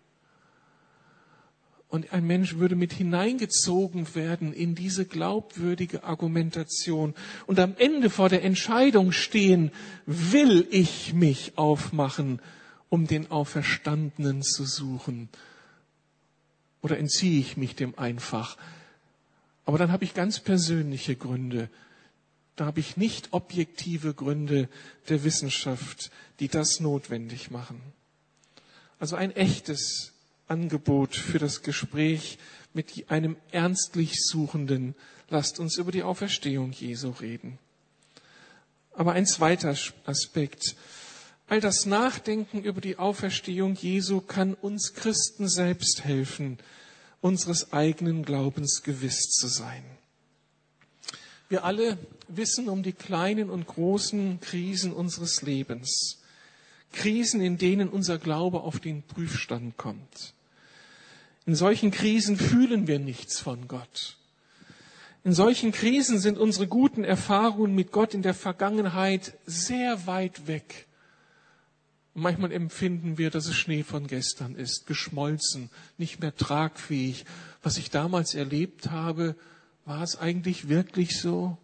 Und ein Mensch würde mit hineingezogen werden in diese glaubwürdige Argumentation und am Ende vor der Entscheidung stehen, will ich mich aufmachen, um den Auferstandenen zu suchen? Oder entziehe ich mich dem einfach? Aber dann habe ich ganz persönliche Gründe. Da habe ich nicht objektive Gründe der Wissenschaft, die das notwendig machen. Also ein echtes Angebot für das Gespräch mit einem ernstlich Suchenden. Lasst uns über die Auferstehung Jesu reden. Aber ein zweiter Aspekt. All das Nachdenken über die Auferstehung Jesu kann uns Christen selbst helfen, unseres eigenen Glaubens gewiss zu sein. Wir alle wissen um die kleinen und großen Krisen unseres Lebens. Krisen, in denen unser Glaube auf den Prüfstand kommt. In solchen Krisen fühlen wir nichts von Gott. In solchen Krisen sind unsere guten Erfahrungen mit Gott in der Vergangenheit sehr weit weg. Und manchmal empfinden wir, dass es Schnee von gestern ist, geschmolzen, nicht mehr tragfähig. Was ich damals erlebt habe, war es eigentlich wirklich so?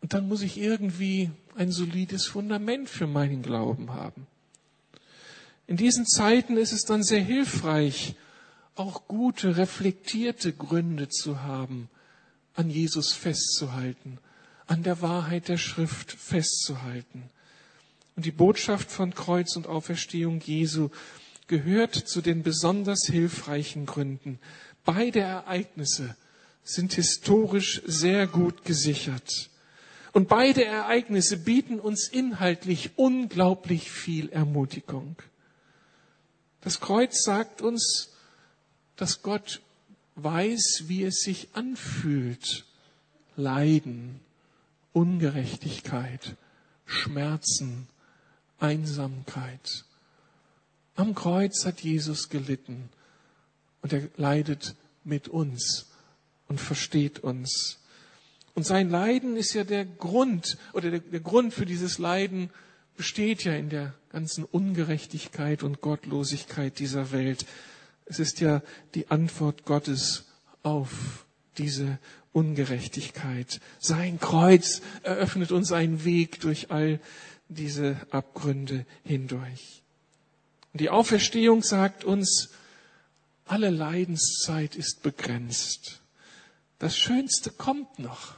Und dann muss ich irgendwie ein solides Fundament für meinen Glauben haben. In diesen Zeiten ist es dann sehr hilfreich, auch gute, reflektierte Gründe zu haben, an Jesus festzuhalten, an der Wahrheit der Schrift festzuhalten. Und die Botschaft von Kreuz und Auferstehung Jesu gehört zu den besonders hilfreichen Gründen. Beide Ereignisse sind historisch sehr gut gesichert. Und beide Ereignisse bieten uns inhaltlich unglaublich viel Ermutigung. Das Kreuz sagt uns, dass Gott weiß, wie es sich anfühlt. Leiden, Ungerechtigkeit, Schmerzen, Einsamkeit. Am Kreuz hat Jesus gelitten und er leidet mit uns und versteht uns. Und sein Leiden ist ja der Grund oder der, der Grund für dieses Leiden besteht ja in der ganzen Ungerechtigkeit und Gottlosigkeit dieser Welt. Es ist ja die Antwort Gottes auf diese Ungerechtigkeit. Sein Kreuz eröffnet uns einen Weg durch all diese Abgründe hindurch. Und die Auferstehung sagt uns, alle Leidenszeit ist begrenzt. Das Schönste kommt noch.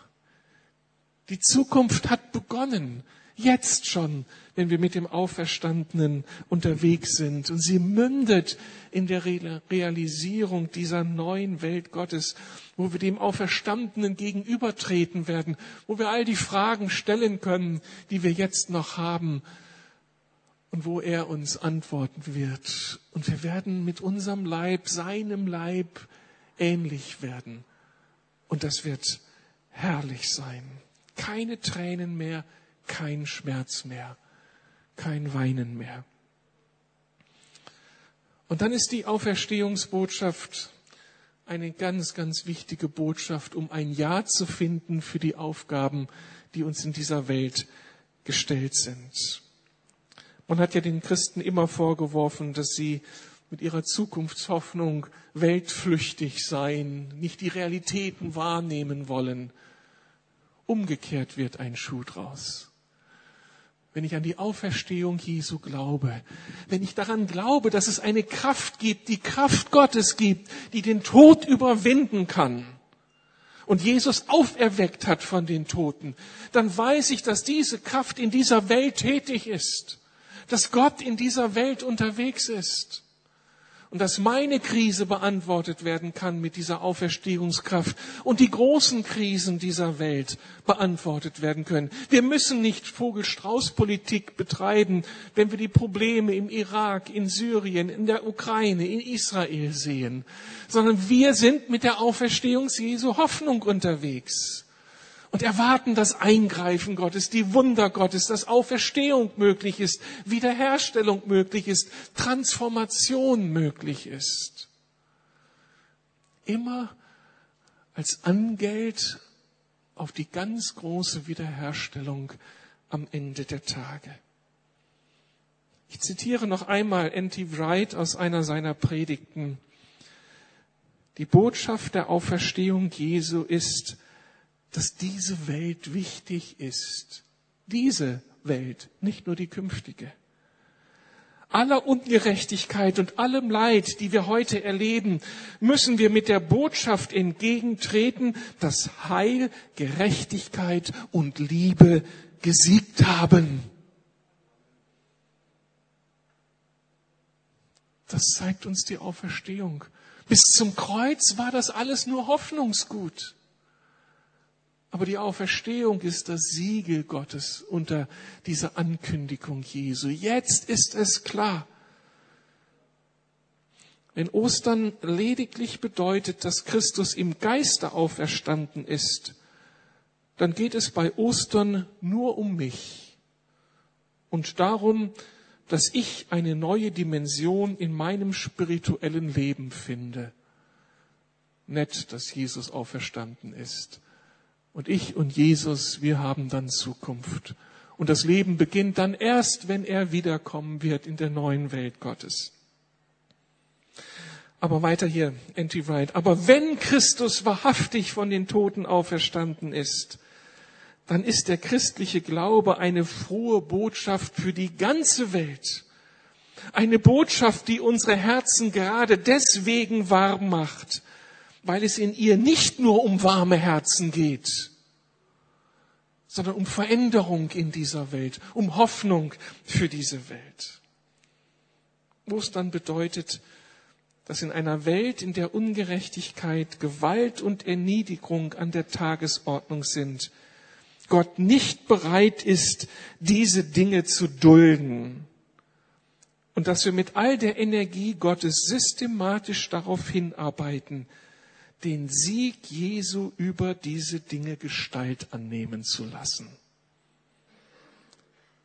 Die Zukunft hat begonnen. Jetzt schon, wenn wir mit dem Auferstandenen unterwegs sind. Und sie mündet in der Realisierung dieser neuen Welt Gottes, wo wir dem Auferstandenen gegenübertreten werden, wo wir all die Fragen stellen können, die wir jetzt noch haben und wo er uns antworten wird. Und wir werden mit unserem Leib, seinem Leib ähnlich werden. Und das wird herrlich sein. Keine Tränen mehr, kein Schmerz mehr, kein Weinen mehr. Und dann ist die Auferstehungsbotschaft eine ganz, ganz wichtige Botschaft, um ein Ja zu finden für die Aufgaben, die uns in dieser Welt gestellt sind. Man hat ja den Christen immer vorgeworfen, dass sie mit ihrer Zukunftshoffnung weltflüchtig seien, nicht die Realitäten wahrnehmen wollen. Umgekehrt wird ein Schuh draus wenn ich an die Auferstehung Jesu glaube, wenn ich daran glaube, dass es eine Kraft gibt, die Kraft Gottes gibt, die den Tod überwinden kann und Jesus auferweckt hat von den Toten, dann weiß ich, dass diese Kraft in dieser Welt tätig ist, dass Gott in dieser Welt unterwegs ist. Und dass meine Krise beantwortet werden kann mit dieser Auferstehungskraft und die großen Krisen dieser Welt beantwortet werden können. Wir müssen nicht Vogelstrauß-Politik betreiben, wenn wir die Probleme im Irak, in Syrien, in der Ukraine, in Israel sehen, sondern wir sind mit der Auferstehung Jesu Hoffnung unterwegs und erwarten das Eingreifen Gottes, die Wunder Gottes, dass Auferstehung möglich ist, Wiederherstellung möglich ist, Transformation möglich ist. Immer als Angeld auf die ganz große Wiederherstellung am Ende der Tage. Ich zitiere noch einmal N.T. Wright aus einer seiner Predigten. Die Botschaft der Auferstehung Jesu ist, dass diese Welt wichtig ist. Diese Welt, nicht nur die künftige. Aller Ungerechtigkeit und allem Leid, die wir heute erleben, müssen wir mit der Botschaft entgegentreten, dass Heil, Gerechtigkeit und Liebe gesiegt haben. Das zeigt uns die Auferstehung. Bis zum Kreuz war das alles nur Hoffnungsgut. Aber die Auferstehung ist das Siegel Gottes unter dieser Ankündigung Jesu. Jetzt ist es klar. Wenn Ostern lediglich bedeutet, dass Christus im Geiste auferstanden ist, dann geht es bei Ostern nur um mich und darum, dass ich eine neue Dimension in meinem spirituellen Leben finde. Nett, dass Jesus auferstanden ist. Und ich und Jesus, wir haben dann Zukunft. Und das Leben beginnt dann erst, wenn er wiederkommen wird in der neuen Welt Gottes. Aber weiter hier, Anti-Wright. Aber wenn Christus wahrhaftig von den Toten auferstanden ist, dann ist der christliche Glaube eine frohe Botschaft für die ganze Welt. Eine Botschaft, die unsere Herzen gerade deswegen warm macht, weil es in ihr nicht nur um warme Herzen geht, sondern um Veränderung in dieser Welt, um Hoffnung für diese Welt. Wo es dann bedeutet, dass in einer Welt, in der Ungerechtigkeit, Gewalt und Erniedrigung an der Tagesordnung sind, Gott nicht bereit ist, diese Dinge zu dulden. Und dass wir mit all der Energie Gottes systematisch darauf hinarbeiten, den Sieg Jesu über diese Dinge Gestalt annehmen zu lassen.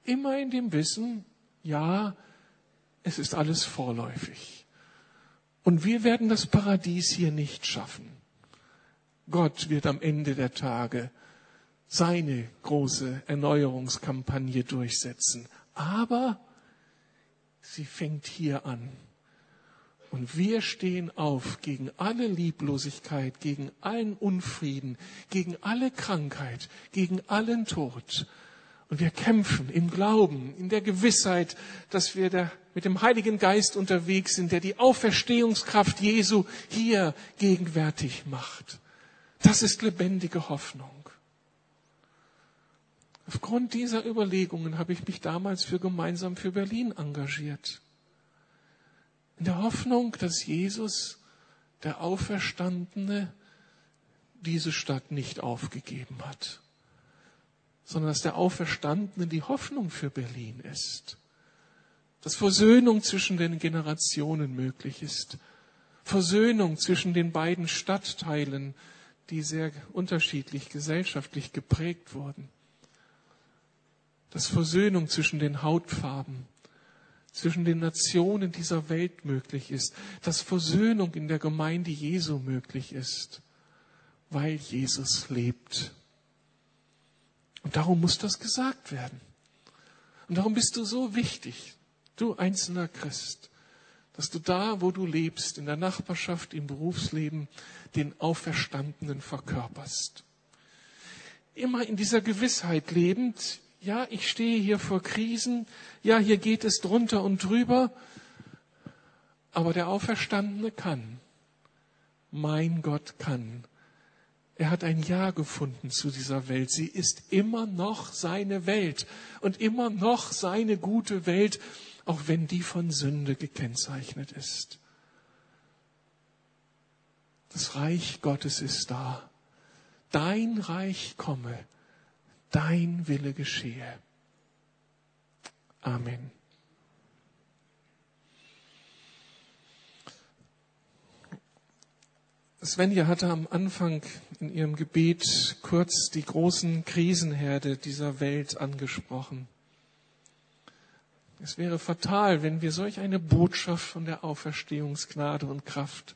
Immer in dem Wissen, ja, es ist alles vorläufig. Und wir werden das Paradies hier nicht schaffen. Gott wird am Ende der Tage seine große Erneuerungskampagne durchsetzen. Aber sie fängt hier an. Und wir stehen auf gegen alle Lieblosigkeit, gegen allen Unfrieden, gegen alle Krankheit, gegen allen Tod. Und wir kämpfen im Glauben, in der Gewissheit, dass wir da mit dem Heiligen Geist unterwegs sind, der die Auferstehungskraft Jesu hier gegenwärtig macht. Das ist lebendige Hoffnung. Aufgrund dieser Überlegungen habe ich mich damals für gemeinsam für Berlin engagiert. In der Hoffnung, dass Jesus, der Auferstandene, diese Stadt nicht aufgegeben hat, sondern dass der Auferstandene die Hoffnung für Berlin ist, dass Versöhnung zwischen den Generationen möglich ist, Versöhnung zwischen den beiden Stadtteilen, die sehr unterschiedlich gesellschaftlich geprägt wurden, dass Versöhnung zwischen den Hautfarben, zwischen den Nationen dieser Welt möglich ist, dass Versöhnung in der Gemeinde Jesu möglich ist, weil Jesus lebt. Und darum muss das gesagt werden. Und darum bist du so wichtig, du einzelner Christ, dass du da, wo du lebst, in der Nachbarschaft, im Berufsleben, den Auferstandenen verkörperst. Immer in dieser Gewissheit lebend, ja, ich stehe hier vor Krisen, ja, hier geht es drunter und drüber, aber der Auferstandene kann. Mein Gott kann. Er hat ein Ja gefunden zu dieser Welt. Sie ist immer noch seine Welt und immer noch seine gute Welt, auch wenn die von Sünde gekennzeichnet ist. Das Reich Gottes ist da. Dein Reich komme, dein Wille geschehe. Amen. Svenja hatte am Anfang in ihrem Gebet kurz die großen Krisenherde dieser Welt angesprochen. Es wäre fatal, wenn wir solch eine Botschaft von der Auferstehungsgnade und Kraft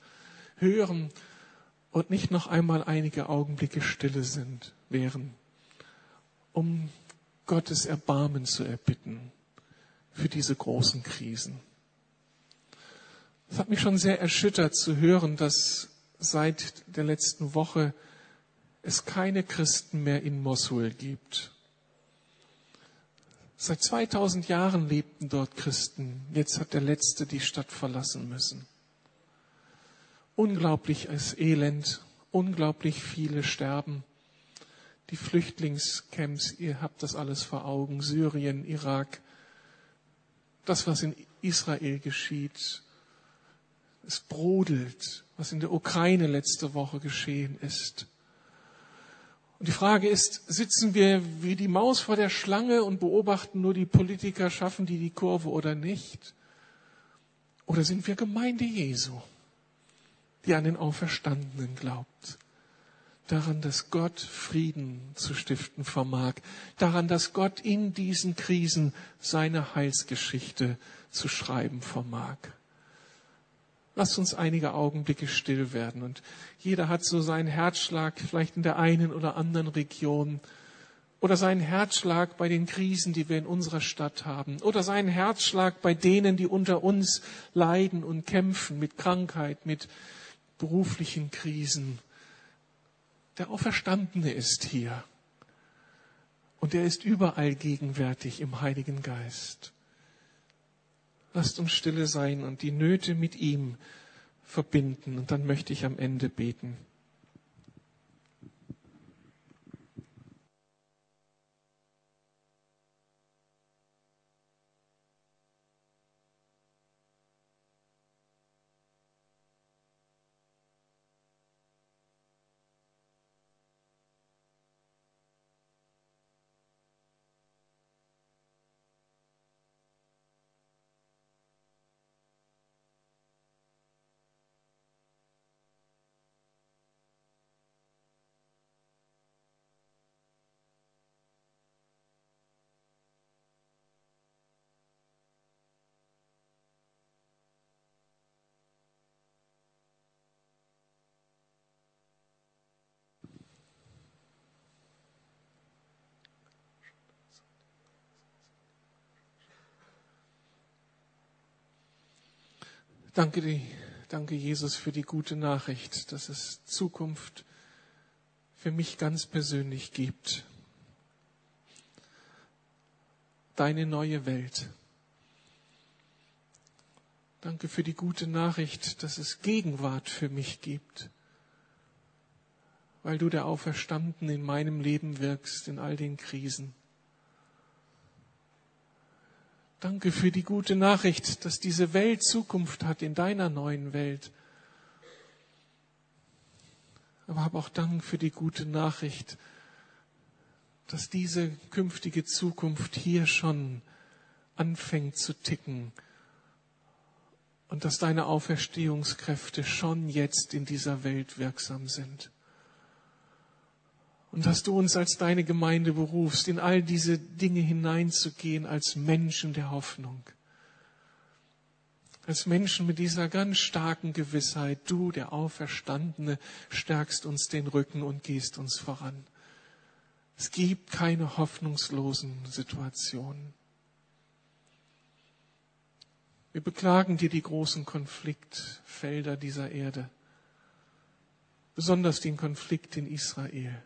hören und nicht noch einmal einige Augenblicke stille sind, wären, um Gottes Erbarmen zu erbitten für diese großen Krisen. Es hat mich schon sehr erschüttert zu hören, dass seit der letzten Woche es keine Christen mehr in Mosul gibt. Seit 2000 Jahren lebten dort Christen. Jetzt hat der Letzte die Stadt verlassen müssen. Unglaubliches Elend, unglaublich viele sterben. Die Flüchtlingscamps, ihr habt das alles vor Augen, Syrien, Irak, das, was in Israel geschieht, es brodelt, was in der Ukraine letzte Woche geschehen ist. Und die Frage ist, sitzen wir wie die Maus vor der Schlange und beobachten nur die Politiker, schaffen die die Kurve oder nicht? Oder sind wir Gemeinde Jesu, die an den Auferstandenen glaubt? Daran, dass Gott Frieden zu stiften vermag. Daran, dass Gott in diesen Krisen seine Heilsgeschichte zu schreiben vermag. Lasst uns einige Augenblicke still werden. Und jeder hat so seinen Herzschlag vielleicht in der einen oder anderen Region oder seinen Herzschlag bei den Krisen, die wir in unserer Stadt haben oder seinen Herzschlag bei denen, die unter uns leiden und kämpfen mit Krankheit, mit beruflichen Krisen. Der Auferstandene ist hier und er ist überall gegenwärtig im Heiligen Geist. Lasst uns stille sein und die Nöte mit ihm verbinden. Und dann möchte ich am Ende beten. Danke, danke Jesus für die gute Nachricht, dass es Zukunft für mich ganz persönlich gibt. Deine neue Welt. Danke für die gute Nachricht, dass es Gegenwart für mich gibt, weil du der Auferstanden in meinem Leben wirkst, in all den Krisen. Danke für die gute Nachricht, dass diese Welt Zukunft hat in deiner neuen Welt. Aber hab auch Dank für die gute Nachricht, dass diese künftige Zukunft hier schon anfängt zu ticken und dass deine Auferstehungskräfte schon jetzt in dieser Welt wirksam sind und dass du uns als deine Gemeinde berufst, in all diese Dinge hineinzugehen als Menschen der Hoffnung. Als Menschen mit dieser ganz starken Gewissheit, du, der Auferstandene, stärkst uns den Rücken und gehst uns voran. Es gibt keine hoffnungslosen Situationen. Wir beklagen dir die großen Konfliktfelder dieser Erde, besonders den Konflikt in Israel.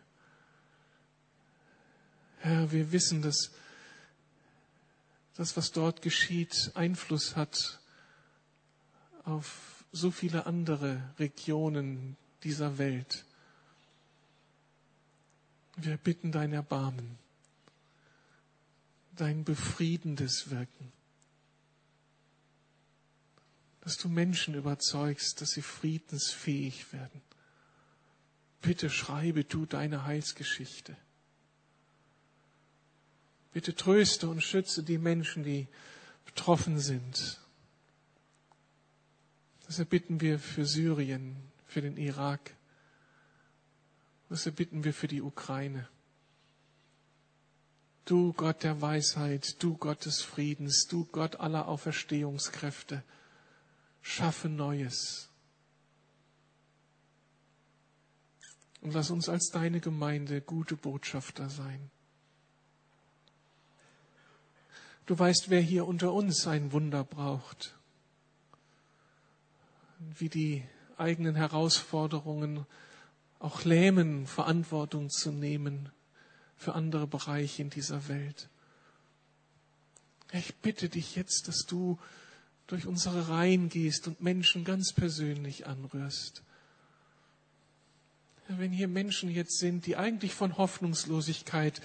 Herr, wir wissen, dass das, was dort geschieht, Einfluss hat auf so viele andere Regionen dieser Welt. Wir bitten dein Erbarmen, dein befriedendes Wirken, dass du Menschen überzeugst, dass sie friedensfähig werden Bitte schreibe du deine Heilsgeschichte. Bitte tröste und schütze die Menschen, die betroffen sind. Deshalb bitten wir für Syrien, für den Irak. Deshalb bitten wir für die Ukraine. Du Gott der Weisheit, du Gott des Friedens, du Gott aller Auferstehungskräfte, schaffe Neues. Und lass uns als deine Gemeinde gute Botschafter sein. Du weißt, wer hier unter uns ein Wunder braucht, wie die eigenen Herausforderungen auch lähmen, Verantwortung zu nehmen für andere Bereiche in dieser Welt. Ich bitte dich jetzt, dass du durch unsere Reihen gehst und Menschen ganz persönlich anrührst. Wenn hier Menschen jetzt sind, die eigentlich von Hoffnungslosigkeit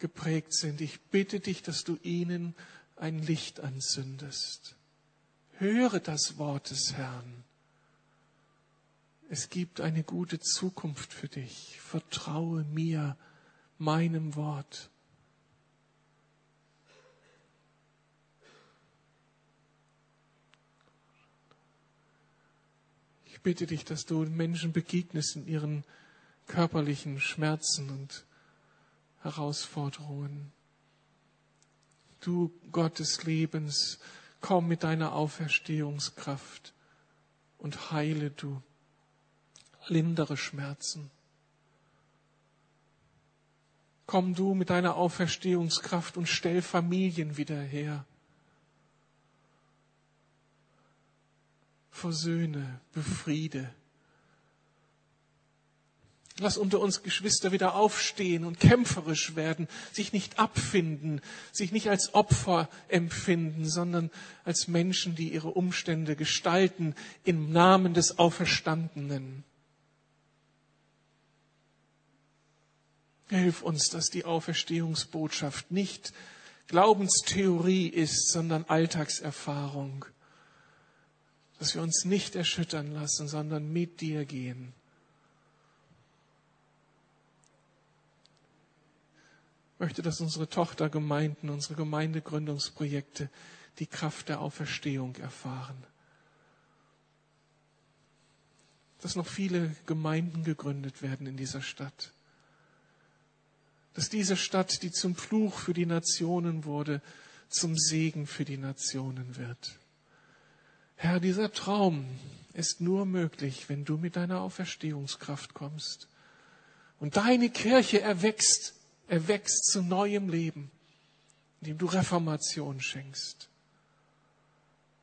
geprägt sind, ich bitte dich, dass du ihnen ein Licht anzündest. Höre das Wort des Herrn. Es gibt eine gute Zukunft für dich. Vertraue mir, meinem Wort. Ich bitte dich, dass du Menschen begegnest in ihren körperlichen Schmerzen und Herausforderungen. Du Gott des Lebens, komm mit deiner Auferstehungskraft und heile du, lindere Schmerzen. Komm du mit deiner Auferstehungskraft und stell Familien wieder her. Versöhne, befriede. Lass unter uns Geschwister wieder aufstehen und kämpferisch werden, sich nicht abfinden, sich nicht als Opfer empfinden, sondern als Menschen, die ihre Umstände gestalten im Namen des Auferstandenen. Hilf uns, dass die Auferstehungsbotschaft nicht Glaubenstheorie ist, sondern Alltagserfahrung. Dass wir uns nicht erschüttern lassen, sondern mit dir gehen. Möchte, dass unsere Tochtergemeinden, unsere Gemeindegründungsprojekte die Kraft der Auferstehung erfahren. Dass noch viele Gemeinden gegründet werden in dieser Stadt dass diese Stadt, die zum Fluch für die Nationen wurde, zum Segen für die Nationen wird. Herr, dieser Traum ist nur möglich, wenn du mit deiner Auferstehungskraft kommst und deine Kirche erwächst, erwächst zu neuem Leben, indem du Reformation schenkst.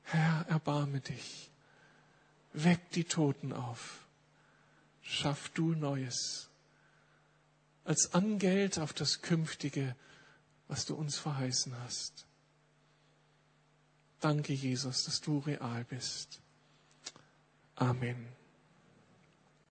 Herr, erbarme dich, weck die Toten auf, schaff du Neues als Angeld auf das Künftige, was du uns verheißen hast. Danke, Jesus, dass du real bist. Amen.